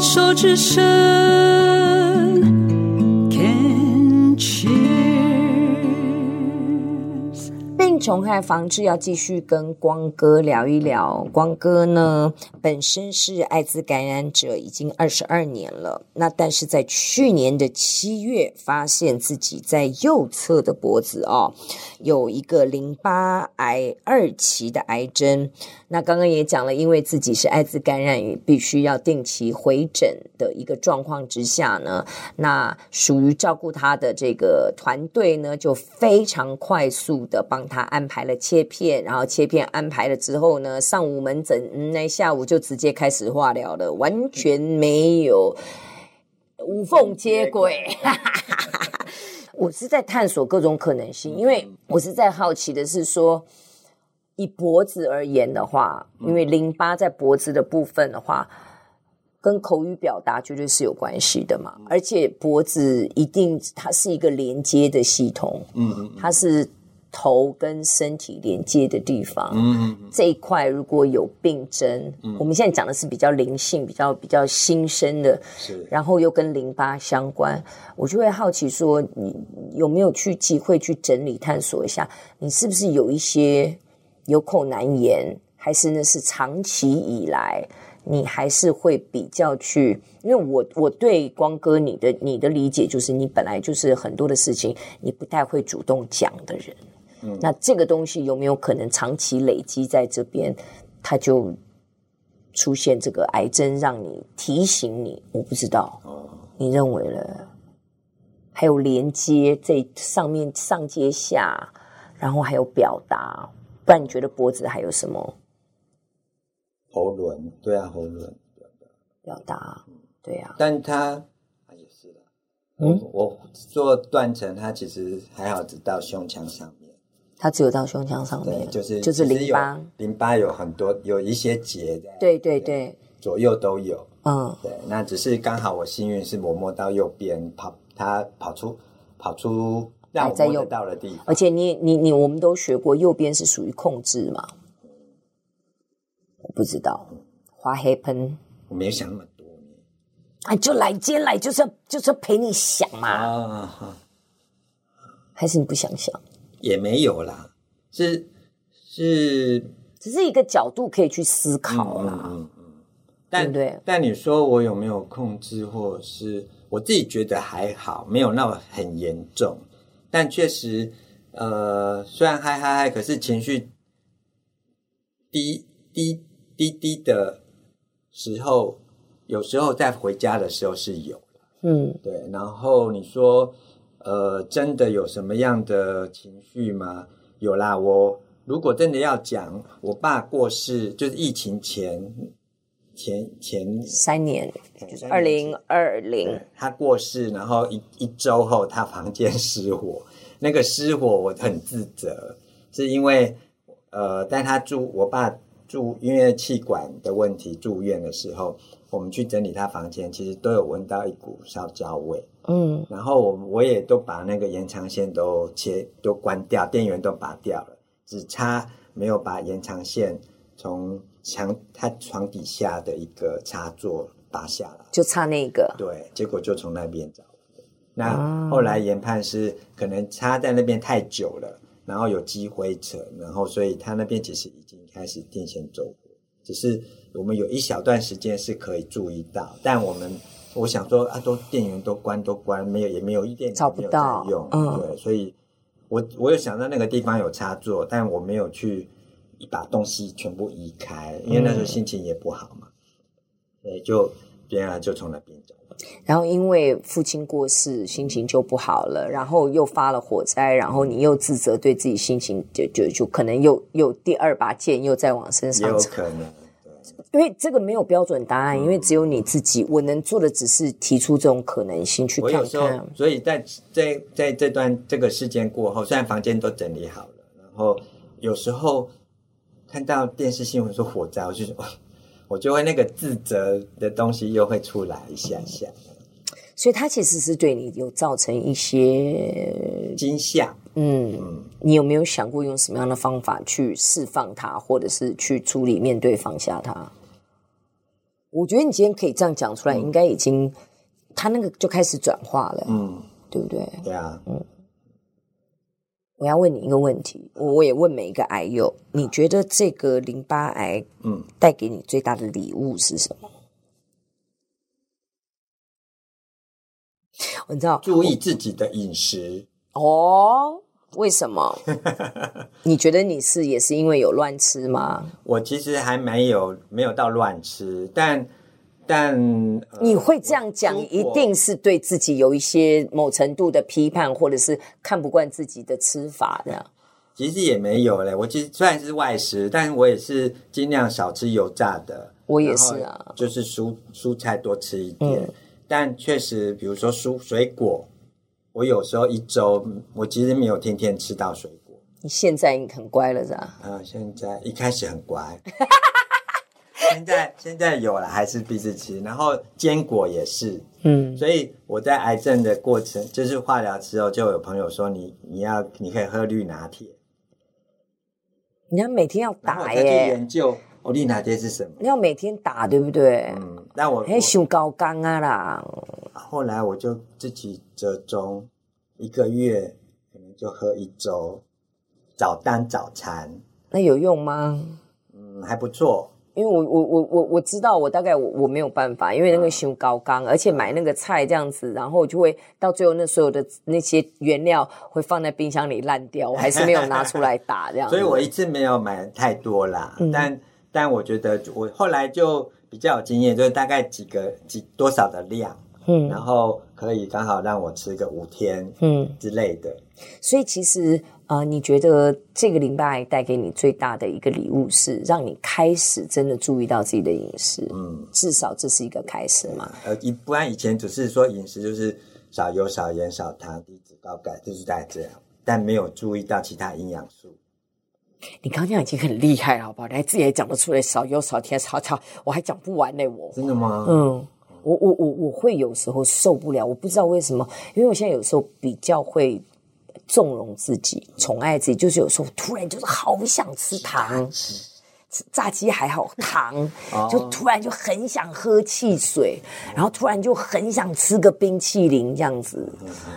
手之伸虫害防治要继续跟光哥聊一聊。光哥呢，本身是艾滋感染者，已经二十二年了。那但是在去年的七月，发现自己在右侧的脖子哦，有一个淋巴癌二期的癌症。那刚刚也讲了，因为自己是艾滋感染，必须要定期回诊的一个状况之下呢，那属于照顾他的这个团队呢，就非常快速的帮他安排了切片，然后切片安排了之后呢，上午门诊，嗯，那下午就直接开始化疗了，完全没有无缝接轨。我是在探索各种可能性，因为我是在好奇的是说。以脖子而言的话，因为淋巴在脖子的部分的话，跟口语表达绝对是有关系的嘛。而且脖子一定它是一个连接的系统，嗯，它是头跟身体连接的地方，嗯，这一块如果有病症，我们现在讲的是比较灵性、比较比较新生的，是，然后又跟淋巴相关，我就会好奇说，你有没有去机会去整理探索一下，你是不是有一些。有口难言，还是那？是长期以来，你还是会比较去，因为我我对光哥你的你的理解就是，你本来就是很多的事情，你不太会主动讲的人。嗯，那这个东西有没有可能长期累积在这边，它就出现这个癌症，让你提醒你？我不知道。哦，你认为了？还有连接这上面上接下，然后还有表达。不然你觉得脖子还有什么？喉轮，对啊，喉轮表达，对啊。但他他也是的，嗯，我做断层，他其实还好，只到胸腔上面。他只有到胸腔上面，就是就是淋巴，淋巴有很多有一些结的，对对对，左右都有，嗯，对。那只是刚好我幸运是我摸到右边跑，它跑出跑出。让我摸到了地方，而且你你你，我们都学过，右边是属于控制嘛？我不知道，What happened？我没有想那么多，哎，就来接来，就是要就是要陪你想嘛。啊，还是你不想想？也没有啦，是是，只是一个角度可以去思考啦。嗯嗯，嗯，但对，对，但你说我有没有控制，或者是我自己觉得还好，没有那么很严重。但确实，呃，虽然嗨嗨嗨，可是情绪低低低低的时候，有时候在回家的时候是有的，嗯，对。然后你说，呃，真的有什么样的情绪吗？有啦，我如果真的要讲，我爸过世就是疫情前前前三年，就是二零二零，他过世，然后一一周后，他房间失火。那个失火我很自责，是因为呃，但他住我爸住因为气管的问题住院的时候，我们去整理他房间，其实都有闻到一股烧焦味。嗯，然后我我也都把那个延长线都切都关掉，电源都拔掉了，只差没有把延长线从墙他床底下的一个插座拔下来，就差那个。对，结果就从那边找。那后来研判是可能插在那边太久了，然后有积灰尘，然后所以他那边其实已经开始电线走火，只是我们有一小段时间是可以注意到，但我们我想说啊，都电源都关都关，没有也没有一点找不到用，嗯，对，所以我我有想到那个地方有插座，但我没有去把东西全部移开，因为那时候心情也不好嘛，所以，就别人就从那边走。然后因为父亲过世，心情就不好了，然后又发了火灾，然后你又自责，对自己心情就就就可能又又第二把剑又再往身上。有可能，因为这个没有标准答案，嗯，因为只有你自己。我能做的只是提出这种可能性去看看。所以在在在这段这个事件过后，虽然房间都整理好了，然后有时候看到电视新闻说火灾，我就说。我就会那个自责的东西又会出来一下下，所以它其实是对你有造成一些惊吓。嗯，嗯，你有没有想过用什么样的方法去释放它，或者是去处理、面对、放下它？我觉得你今天可以这样讲出来，应该已经他那个就开始转化了，嗯，对不对？对啊，嗯。我要问你一个问题，我我也问每一个癌友，你觉得这个淋巴癌，嗯，带给你最大的礼物是什么？我知道，注意自己的饮食哦。为什么？你觉得你是也是因为有乱吃吗？我其实还没有没有到乱吃，但。但、呃、你会这样讲，一定是对自己有一些某程度的批判，或者是看不惯自己的吃法这样。其实也没有嘞，我其实虽然是外食，但我也是尽量少吃油炸的。我也是啊，就是蔬蔬菜多吃一点。嗯、但确实，比如说蔬水果，我有时候一周，我其实没有天天吃到水果。你现在很乖了是吧？啊、呃，现在一开始很乖。现在现在有了，还是必须吃，然后坚果也是，嗯，所以我在癌症的过程，就是化疗之后，就有朋友说你你要你可以喝绿拿铁，你要每天要打耶，去研究哦，绿拿铁是什么？你要每天打，对不对？嗯，那我还修高刚啊啦。后来我就自己折中，一个月可能就喝一周，早当早餐。那有用吗？嗯，还不错。因为我我我我我知道我大概我我没有办法，因为那个修高刚，而且买那个菜这样子，然后就会到最后那所有的那些原料会放在冰箱里烂掉，我还是没有拿出来打这样。所以我一次没有买太多啦，嗯、但但我觉得我后来就比较有经验，就是大概几个几多少的量，嗯，然后可以刚好让我吃个五天，嗯之类的。所以其实。啊、呃，你觉得这个淋巴癌带给你最大的一个礼物是让你开始真的注意到自己的饮食？嗯，至少这是一个开始嘛。呃，一不然以前只是说饮食就是少油、少盐、少糖、低脂、高钙，就是大概这样，但没有注意到其他营养素。你刚刚已经很厉害了，好不好？你还自己也讲得出来，少油、少甜、少糖，我还讲不完呢。我真的吗？嗯，我我我我会有时候受不了，我不知道为什么，因为我现在有时候比较会。纵容自己，宠爱自己，就是有时候突然就是好想吃糖，吃炸鸡还好，糖 就突然就很想喝汽水，然后突然就很想吃个冰淇淋这样子，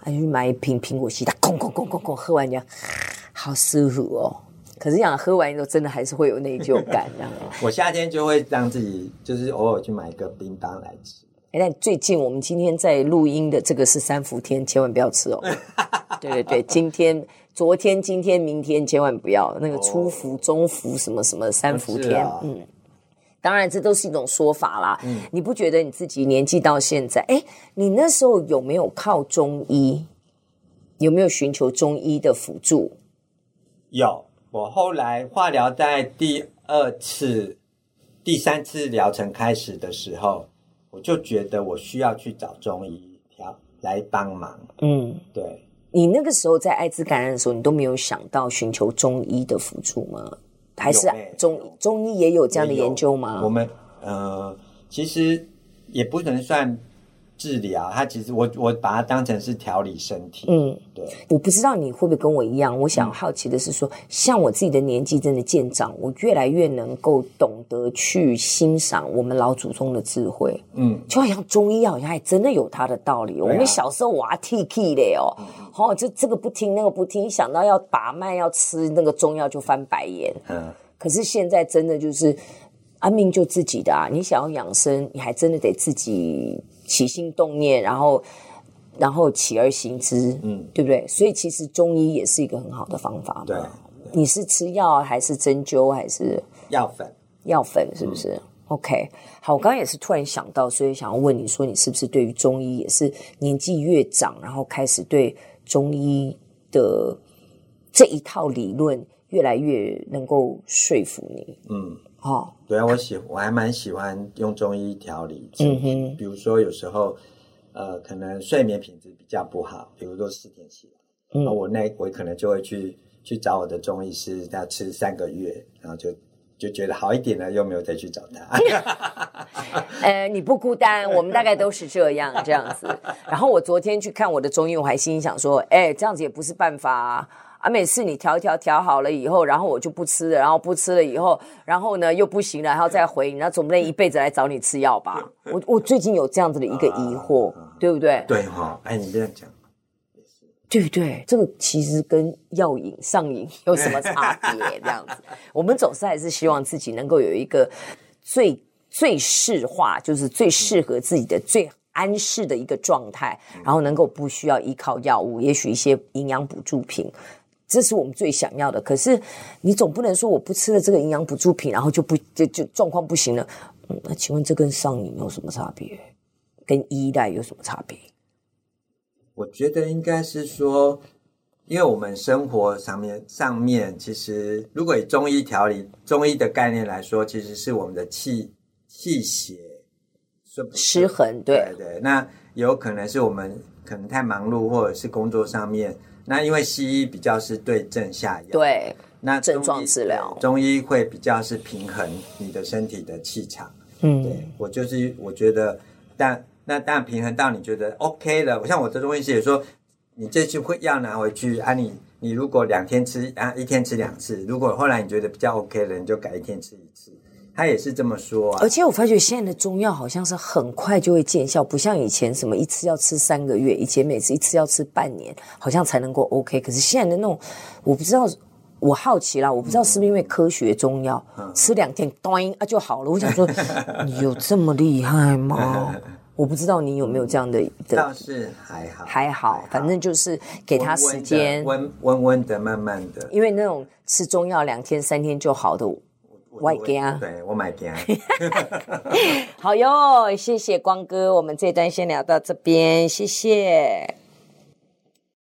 还去买一瓶苹果西打，空空空空空喝完这样，好舒服哦。可是想喝完之后，真的还是会有内疚感这样。我夏天就会让自己就是偶尔去买一个冰棒来吃。哎，但最近我们今天在录音的这个是三伏天，千万不要吃哦。对对对，今天、昨天、今天、明天千万不要那个初伏、中伏什么什么三伏天。哦、嗯，当然这都是一种说法啦。嗯，你不觉得你自己年纪到现在，哎，你那时候有没有靠中医？有没有寻求中医的辅助？有，我后来化疗在第二次、第三次疗程开始的时候，我就觉得我需要去找中医调来帮忙。嗯，对。你那个时候在艾滋感染的时候，你都没有想到寻求中医的辅助吗？还是中中医也有这样的研究吗？我们呃，其实也不能算。治疗，它其实我我把它当成是调理身体。嗯，对。我不知道你会不会跟我一样，我想好奇的是说，嗯、像我自己的年纪真的渐长，我越来越能够懂得去欣赏我们老祖宗的智慧。嗯，就好像中医好像还真的有它的道理。啊、我们小时候哇 T K 的哦，哦，就这个不听那个不听，想到要把脉要吃那个中药就翻白眼。嗯，可是现在真的就是，安命就自己的啊，你想要养生，你还真的得自己。起心动念，然后，然后起而行之，嗯，对不对？所以其实中医也是一个很好的方法嘛。对，你是吃药还是针灸还是药粉？药粉是不是？嗯，OK，好，我刚刚也是突然想到，所以想要问你说，你是不是对于中医也是年纪越长，然后开始对中医的这一套理论越来越能够说服你？嗯。哦，对啊，我喜我还蛮喜欢用中医调理。嗯哼，比如说有时候，呃，可能睡眠品质比较不好，比如说四点起来，嗯，我那我可能就会去去找我的中医师，要吃三个月，然后就就觉得好一点了，又没有再去找他。呃，你不孤单，我们大概都是这样这样子。然后我昨天去看我的中医，我还心里想说，哎，这样子也不是办法啊。啊，每次你调一调调好了以后，然后我就不吃了，然后不吃了以后，然后呢又不行了，然后再回你，那总不能一辈子来找你吃药吧？我我最近有这样子的一个疑惑，对不对？对哈，哎，你这样讲。对不对？这个其实跟药瘾上瘾有什么差别？这样子，我们总是还是希望自己能够有一个最最适化，就是最适合自己的、最安适的一个状态，然后能够不需要依靠药物，也许一些营养补助品，这是我们最想要的。可是你总不能说我不吃了这个营养补助品，然后就不就就状况不行了。嗯，那请问这跟上瘾有什么差别？跟依赖有什么差别？我觉得应该是说，因为我们生活上面上面，其实如果以中医调理、中医的概念来说，其实是我们的气气血失衡，对对对。那有可能是我们可能太忙碌，或者是工作上面。那因为西医比较是对症下药，对，那症状治疗，中医会比较是平衡你的身体的气场。嗯，对我就是我觉得，但。那当然平衡到你觉得 OK 了，我像我的中医师也说，你这次会药拿回去啊你，你你如果两天吃啊，一天吃两次，如果后来你觉得比较 OK 了，你就改一天吃一次。他也是这么说啊。而且我发觉现在的中药好像是很快就会见效，不像以前什么一次要吃三个月，以前每次一次要吃半年，好像才能够 OK。可是现在的那种，我不知道，我好奇啦，我不知道是不是因为科学中药，嗯、吃两天咚啊就好了。我想说，你有这么厉害吗？我不知道你有没有这样的，的倒是还好，还好，反正就是给他时间，温温温的，慢慢的。因为那种吃中药两天三天就好的，我也惊，对我买给啊。好哟，谢谢光哥，我们这段先聊到这边，谢谢。